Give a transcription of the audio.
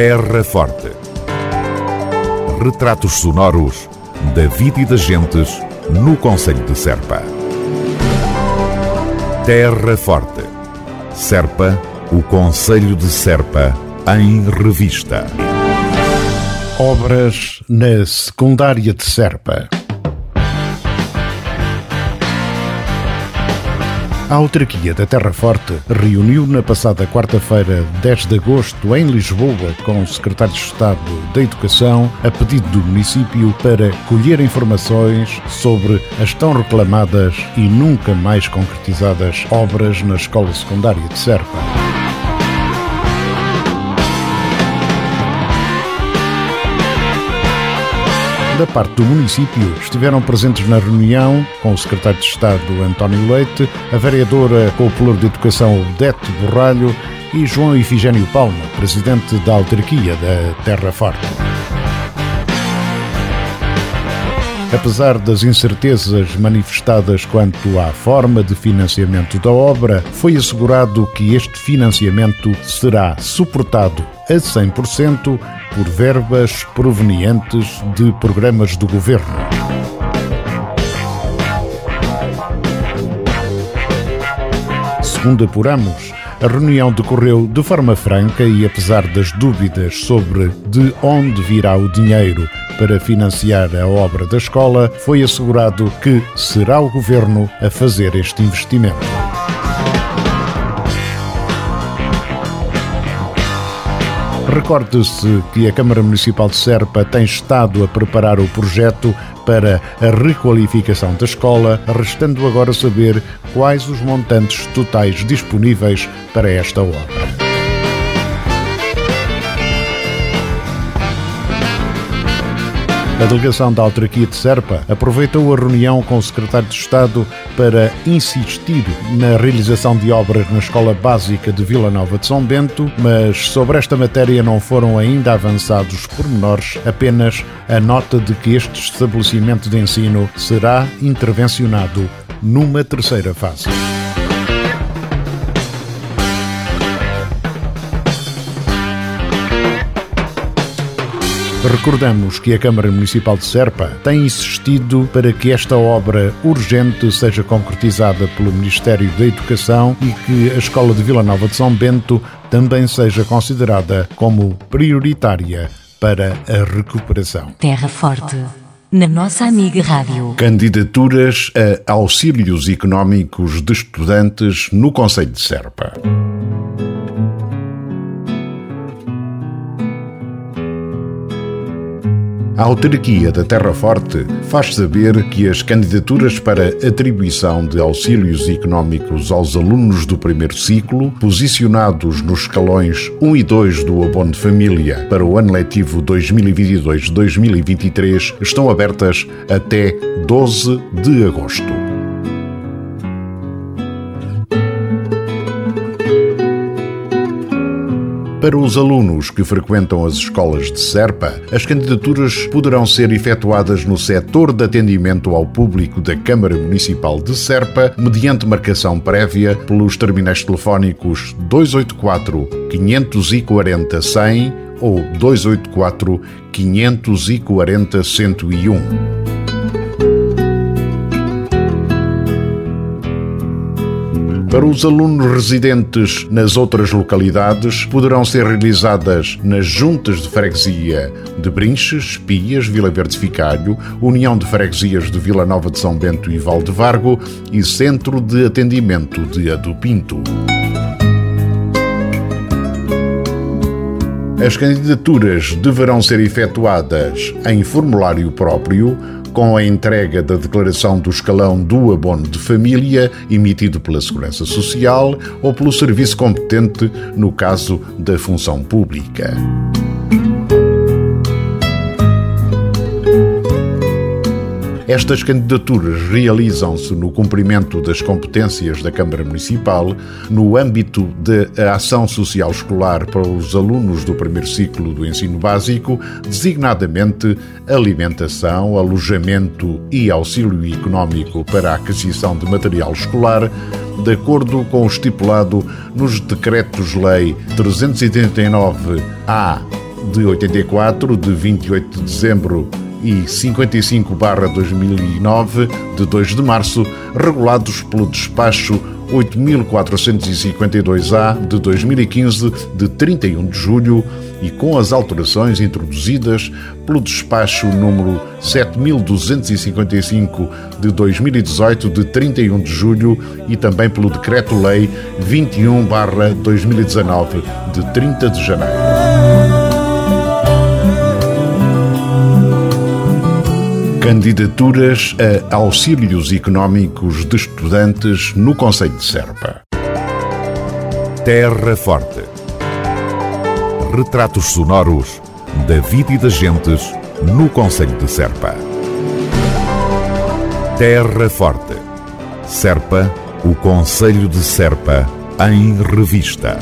Terra Forte. Retratos sonoros da vida e das gentes no Conselho de Serpa. Terra Forte. Serpa, o Conselho de Serpa, em revista. Obras na secundária de Serpa. A autarquia da Terra Forte reuniu na passada quarta-feira, 10 de agosto, em Lisboa, com o secretário de Estado da Educação, a pedido do município para colher informações sobre as tão reclamadas e nunca mais concretizadas obras na escola secundária de Serpa. Da parte do município estiveram presentes na reunião com o secretário de Estado António Leite, a vereadora com o Pluro de Educação Odete Borralho e João Ifigênio Palma, presidente da autarquia da Terra Forte. Apesar das incertezas manifestadas quanto à forma de financiamento da obra, foi assegurado que este financiamento será suportado a 100% por verbas provenientes de programas do governo. Segundo apuramos, a reunião decorreu de forma franca e, apesar das dúvidas sobre de onde virá o dinheiro para financiar a obra da escola, foi assegurado que será o governo a fazer este investimento. Recorde-se que a Câmara Municipal de Serpa tem estado a preparar o projeto para a requalificação da escola, restando agora saber quais os montantes totais disponíveis para esta obra. A delegação da autarquia de Serpa aproveitou a reunião com o secretário de Estado para insistir na realização de obras na Escola Básica de Vila Nova de São Bento, mas sobre esta matéria não foram ainda avançados pormenores, apenas a nota de que este estabelecimento de ensino será intervencionado numa terceira fase. Recordamos que a Câmara Municipal de Serpa tem insistido para que esta obra urgente seja concretizada pelo Ministério da Educação e que a Escola de Vila Nova de São Bento também seja considerada como prioritária para a recuperação. Terra Forte. Na nossa amiga Rádio. Candidaturas a auxílios económicos de estudantes no Conselho de Serpa. A autarquia da Terra Forte faz saber que as candidaturas para atribuição de auxílios económicos aos alunos do primeiro ciclo, posicionados nos escalões 1 e 2 do abono de família para o ano letivo 2022-2023, estão abertas até 12 de agosto. Para os alunos que frequentam as escolas de Serpa, as candidaturas poderão ser efetuadas no setor de atendimento ao público da Câmara Municipal de Serpa, mediante marcação prévia pelos terminais telefónicos 284 540 100 ou 284 540 101. Para os alunos residentes nas outras localidades, poderão ser realizadas nas juntas de freguesia de Brinches, Pias, Vila Verde Ficalho, União de Freguesias de Vila Nova de São Bento e Valdevargo e Centro de Atendimento de Adupinto. As candidaturas deverão ser efetuadas em formulário próprio com a entrega da declaração do escalão do abono de família emitido pela Segurança Social ou pelo serviço competente no caso da função pública. Estas candidaturas realizam-se no cumprimento das competências da Câmara Municipal no âmbito da ação social escolar para os alunos do primeiro ciclo do ensino básico, designadamente alimentação, alojamento e auxílio económico para a aquisição de material escolar, de acordo com o estipulado nos Decretos-Lei 389-A de 84, de 28 de dezembro e 55-2009, de 2 de março, regulados pelo despacho 8452-A de 2015, de 31 de julho, e com as alterações introduzidas pelo despacho número 7255 de 2018, de 31 de julho, e também pelo decreto-lei 21/2019 de 30 de janeiro. Candidaturas a auxílios económicos de estudantes no Conselho de Serpa. Terra Forte. Retratos sonoros da vida e das gentes no Conselho de Serpa. Terra Forte. Serpa, o Conselho de Serpa, em revista.